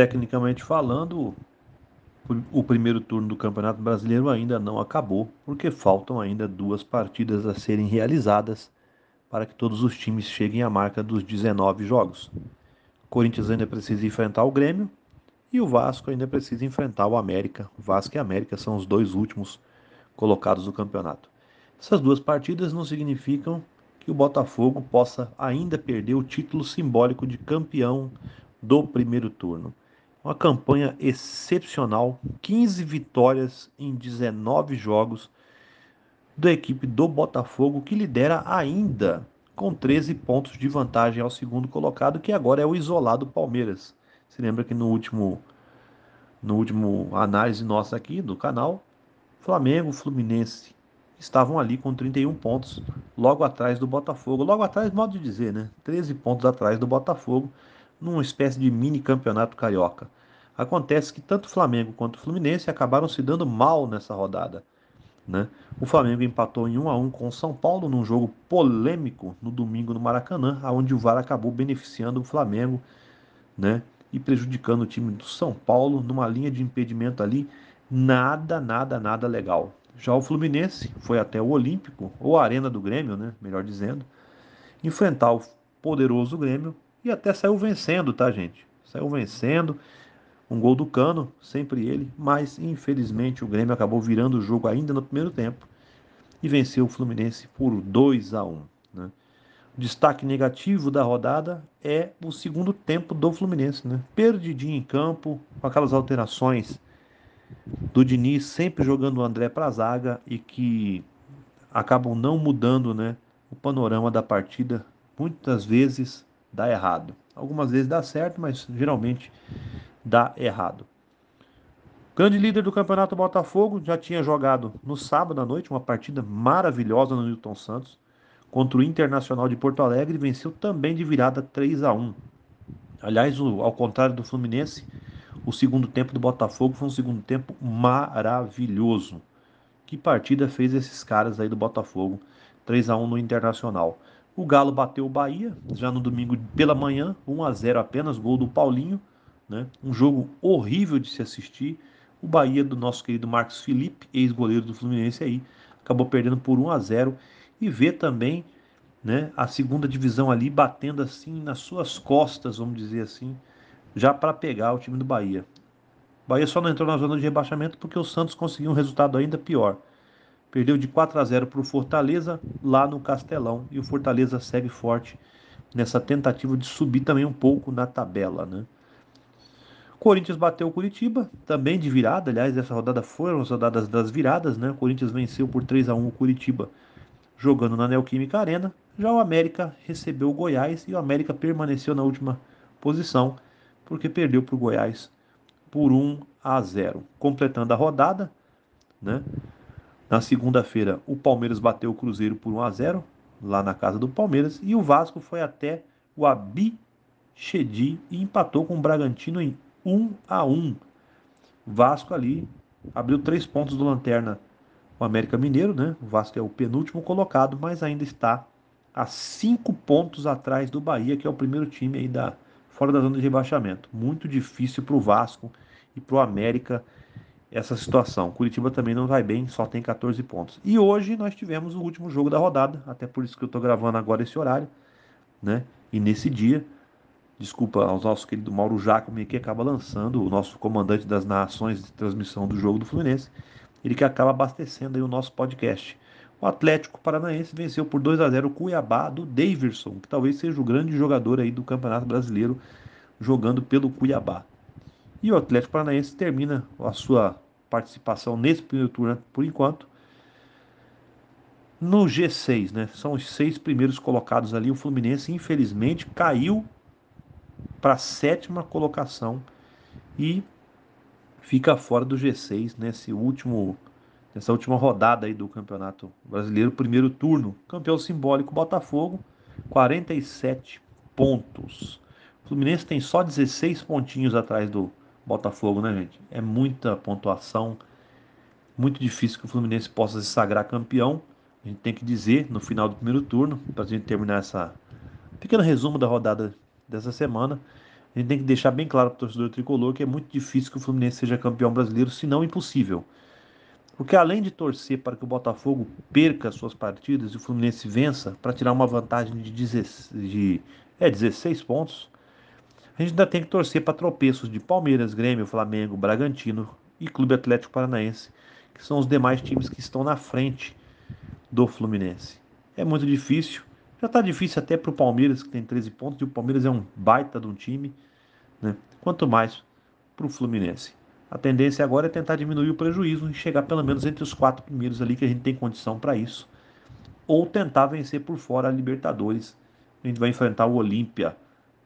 Tecnicamente falando, o primeiro turno do Campeonato Brasileiro ainda não acabou, porque faltam ainda duas partidas a serem realizadas para que todos os times cheguem à marca dos 19 jogos. O Corinthians ainda precisa enfrentar o Grêmio e o Vasco ainda precisa enfrentar o América. O Vasco e a América são os dois últimos colocados do campeonato. Essas duas partidas não significam que o Botafogo possa ainda perder o título simbólico de campeão do primeiro turno. Uma campanha excepcional, 15 vitórias em 19 jogos da equipe do Botafogo, que lidera ainda com 13 pontos de vantagem ao segundo colocado, que agora é o isolado Palmeiras. Se lembra que no último no último análise nossa aqui do canal, Flamengo, Fluminense estavam ali com 31 pontos, logo atrás do Botafogo. Logo atrás, modo de dizer, né? 13 pontos atrás do Botafogo numa espécie de mini campeonato carioca. Acontece que tanto o Flamengo quanto o Fluminense acabaram se dando mal nessa rodada. Né? O Flamengo empatou em 1 a 1 com o São Paulo num jogo polêmico no domingo no Maracanã, onde o VAR acabou beneficiando o Flamengo né? e prejudicando o time do São Paulo numa linha de impedimento ali nada, nada, nada legal. Já o Fluminense foi até o Olímpico, ou a Arena do Grêmio, né? melhor dizendo, enfrentar o poderoso Grêmio e até saiu vencendo, tá, gente? Saiu vencendo. Um gol do Cano, sempre ele, mas infelizmente o Grêmio acabou virando o jogo ainda no primeiro tempo e venceu o Fluminense por 2 a 1. Né? O destaque negativo da rodada é o segundo tempo do Fluminense, né? Perdidinho em campo, com aquelas alterações do Diniz sempre jogando o André para a zaga e que acabam não mudando, né, o panorama da partida. Muitas vezes dá errado. Algumas vezes dá certo, mas geralmente dá errado. Grande líder do campeonato Botafogo já tinha jogado no sábado à noite uma partida maravilhosa no Newton Santos contra o Internacional de Porto Alegre e venceu também de virada 3 a 1. Aliás, ao contrário do Fluminense, o segundo tempo do Botafogo foi um segundo tempo maravilhoso. Que partida fez esses caras aí do Botafogo? 3 a 1 no Internacional. O Galo bateu o Bahia já no domingo pela manhã, 1 a 0 apenas, gol do Paulinho, né? Um jogo horrível de se assistir. O Bahia do nosso querido Marcos Felipe, ex-goleiro do Fluminense aí, acabou perdendo por 1 a 0 e vê também, né, a segunda divisão ali batendo assim nas suas costas, vamos dizer assim, já para pegar o time do Bahia. O Bahia só não entrou na zona de rebaixamento porque o Santos conseguiu um resultado ainda pior. Perdeu de 4 a 0 para o Fortaleza lá no Castelão e o Fortaleza segue forte nessa tentativa de subir também um pouco na tabela, né? Corinthians bateu o Curitiba, também de virada, aliás, essa rodada foram as rodadas das viradas, né? O Corinthians venceu por 3 a 1 o Curitiba jogando na Neoquímica Arena. Já o América recebeu o Goiás e o América permaneceu na última posição porque perdeu para o Goiás por 1 a 0. Completando a rodada, né? Na segunda-feira, o Palmeiras bateu o Cruzeiro por 1 a 0 lá na casa do Palmeiras e o Vasco foi até o Abichedi e empatou com o Bragantino em 1 a 1. Vasco ali abriu três pontos do lanterna o América Mineiro, né? O Vasco é o penúltimo colocado, mas ainda está a cinco pontos atrás do Bahia, que é o primeiro time aí da fora da zona de rebaixamento. Muito difícil para o Vasco e para o América essa situação. Curitiba também não vai bem, só tem 14 pontos. E hoje nós tivemos o último jogo da rodada, até por isso que eu estou gravando agora esse horário, né? E nesse dia, desculpa ao nosso querido Mauro Jacome que acaba lançando, o nosso comandante das narrações de transmissão do jogo do Fluminense, ele que acaba abastecendo aí o nosso podcast. O Atlético Paranaense venceu por 2 a 0 o Cuiabá do Daverson, que talvez seja o grande jogador aí do Campeonato Brasileiro jogando pelo Cuiabá. E o Atlético Paranaense termina a sua participação nesse primeiro turno, por enquanto, no G6, né? São os seis primeiros colocados ali. O Fluminense, infelizmente, caiu para a sétima colocação e fica fora do G6 nesse último, nessa última rodada aí do Campeonato Brasileiro, primeiro turno. Campeão simbólico Botafogo, 47 pontos. O Fluminense tem só 16 pontinhos atrás do Botafogo, né, gente? É muita pontuação. Muito difícil que o Fluminense possa se sagrar campeão. A gente tem que dizer no final do primeiro turno, para a gente terminar essa pequeno resumo da rodada dessa semana. A gente tem que deixar bem claro para o torcedor tricolor que é muito difícil que o Fluminense seja campeão brasileiro, se não impossível. Porque além de torcer para que o Botafogo perca suas partidas e o Fluminense vença para tirar uma vantagem de, 16, de é, 16 pontos, a gente ainda tem que torcer para tropeços de Palmeiras, Grêmio, Flamengo, Bragantino e Clube Atlético Paranaense, que são os demais times que estão na frente do Fluminense. É muito difícil, já está difícil até para o Palmeiras, que tem 13 pontos, e o Palmeiras é um baita de um time, né? quanto mais para o Fluminense. A tendência agora é tentar diminuir o prejuízo e chegar pelo menos entre os quatro primeiros ali, que a gente tem condição para isso. Ou tentar vencer por fora a Libertadores. A gente vai enfrentar o Olímpia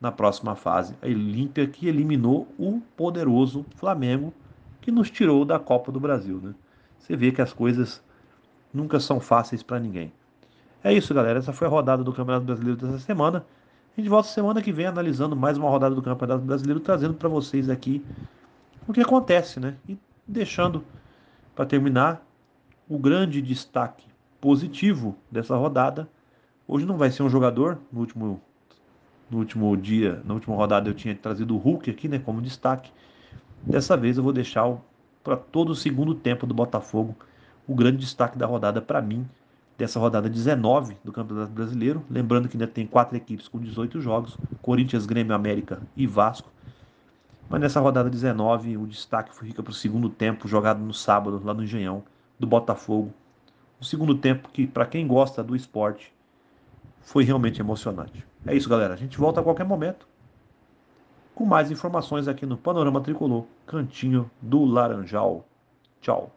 na próxima fase. A Olímpia que eliminou o poderoso Flamengo, que nos tirou da Copa do Brasil. Né? Você vê que as coisas nunca são fáceis para ninguém. É isso, galera. Essa foi a rodada do Campeonato Brasileiro dessa semana. A gente volta semana que vem analisando mais uma rodada do Campeonato Brasileiro, trazendo para vocês aqui o que acontece, né? E deixando para terminar o grande destaque positivo dessa rodada. Hoje não vai ser um jogador, no último no último dia, na última rodada eu tinha trazido o Hulk aqui, né, como destaque. Dessa vez eu vou deixar para todo o segundo tempo do Botafogo o grande destaque da rodada para mim, dessa rodada 19 do Campeonato Brasileiro. Lembrando que ainda tem quatro equipes com 18 jogos: Corinthians, Grêmio, América e Vasco. Mas nessa rodada 19, o destaque fica para o segundo tempo, jogado no sábado, lá no Engenhão, do Botafogo. O segundo tempo que, para quem gosta do esporte, foi realmente emocionante. É isso, galera. A gente volta a qualquer momento com mais informações aqui no Panorama Tricolor, Cantinho do Laranjal. Tchau.